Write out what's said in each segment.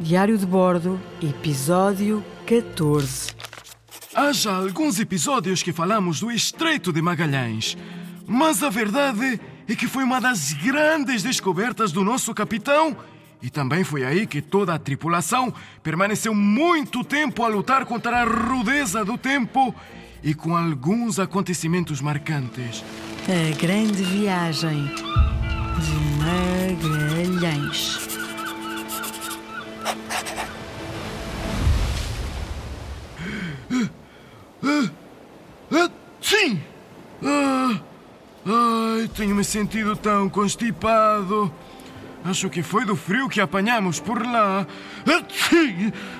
Diário de Bordo, episódio 14. Há já alguns episódios que falamos do Estreito de Magalhães, mas a verdade é que foi uma das grandes descobertas do nosso capitão e também foi aí que toda a tripulação permaneceu muito tempo a lutar contra a rudeza do tempo e com alguns acontecimentos marcantes. A grande viagem de Magalhães. Ai, tenho me sentido tão constipado. Acho que foi do frio que apanhamos por lá.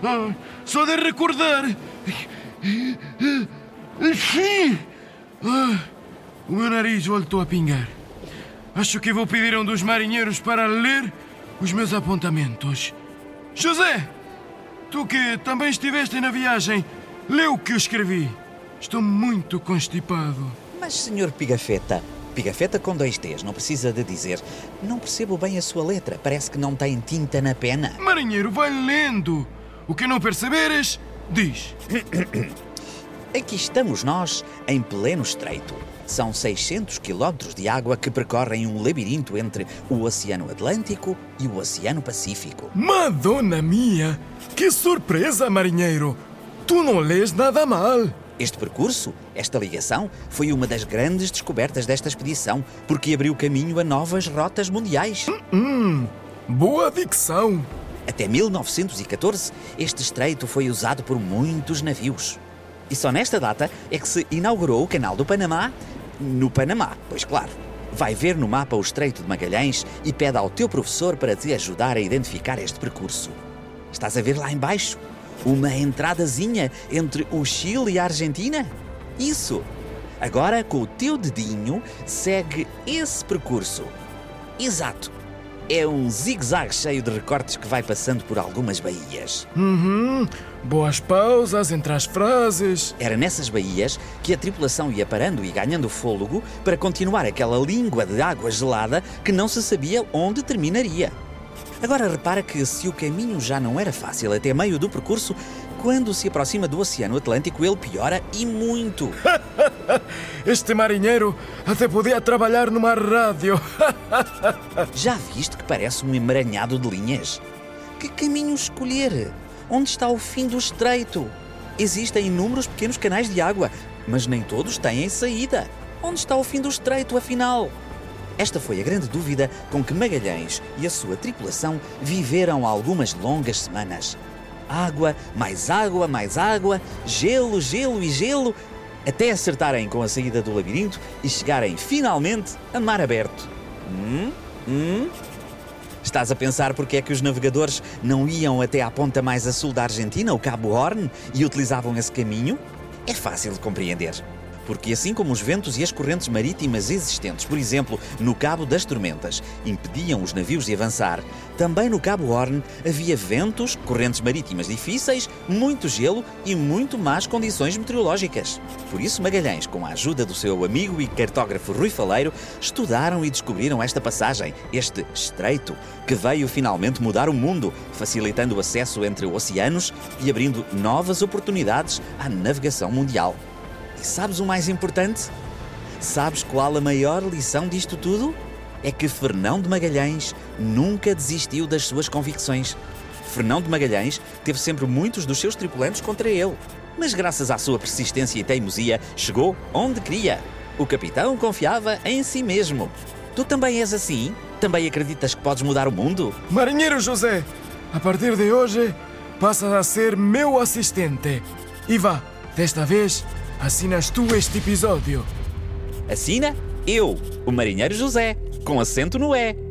Ah, só de recordar. Sim! Ah, o meu nariz voltou a pingar. Acho que vou pedir a um dos marinheiros para ler os meus apontamentos. José! Tu que também estiveste na viagem, lê o que eu escrevi. Estou muito constipado. Mas, senhor Pigafetta, Pigafetta com dois T's, não precisa de dizer. Não percebo bem a sua letra, parece que não tem tinta na pena. Marinheiro, vai lendo. O que não perceberes, diz. Aqui estamos nós, em pleno estreito. São 600 quilómetros de água que percorrem um labirinto entre o Oceano Atlântico e o Oceano Pacífico. Madonna mia! Que surpresa, marinheiro! Tu não lês nada mal. Este percurso, esta ligação, foi uma das grandes descobertas desta expedição, porque abriu caminho a novas rotas mundiais. Hum, boa dicção. Até 1914, este estreito foi usado por muitos navios. E só nesta data é que se inaugurou o Canal do Panamá no Panamá, pois claro. Vai ver no mapa o Estreito de Magalhães e pede ao teu professor para te ajudar a identificar este percurso. Estás a ver lá embaixo? Uma entradazinha entre o Chile e a Argentina? Isso! Agora, com o teu dedinho, segue esse percurso. Exato! É um zigue-zague cheio de recortes que vai passando por algumas baías. Uhum. Boas pausas entre as frases. Era nessas baías que a tripulação ia parando e ganhando fôlego para continuar aquela língua de água gelada que não se sabia onde terminaria. Agora repara que se o caminho já não era fácil até meio do percurso, quando se aproxima do Oceano Atlântico ele piora e muito. Este marinheiro até podia trabalhar numa rádio. Já viste que parece um emaranhado de linhas? Que caminho escolher? Onde está o fim do estreito? Existem inúmeros pequenos canais de água, mas nem todos têm saída. Onde está o fim do estreito, afinal? Esta foi a grande dúvida com que Magalhães e a sua tripulação viveram algumas longas semanas. Água, mais água, mais água, gelo, gelo e gelo, até acertarem com a saída do labirinto e chegarem finalmente a mar aberto. Hum? Hum? Estás a pensar porque é que os navegadores não iam até à ponta mais a sul da Argentina, o Cabo Horn, e utilizavam esse caminho? É fácil de compreender porque assim como os ventos e as correntes marítimas existentes, por exemplo, no Cabo das Tormentas, impediam os navios de avançar, também no Cabo Horn havia ventos, correntes marítimas difíceis, muito gelo e muito más condições meteorológicas. Por isso, Magalhães, com a ajuda do seu amigo e cartógrafo Rui Faleiro, estudaram e descobriram esta passagem, este estreito, que veio finalmente mudar o mundo, facilitando o acesso entre oceanos e abrindo novas oportunidades à navegação mundial. E sabes o mais importante? Sabes qual a maior lição disto tudo? É que Fernão de Magalhães nunca desistiu das suas convicções. Fernão de Magalhães teve sempre muitos dos seus tripulantes contra ele, mas graças à sua persistência e teimosia chegou onde queria. O capitão confiava em si mesmo. Tu também és assim? Também acreditas que podes mudar o mundo? Marinheiro José, a partir de hoje passas a ser meu assistente. E vá, desta vez assinas tu este episódio. Assina eu, o Marinheiro José, com acento no E.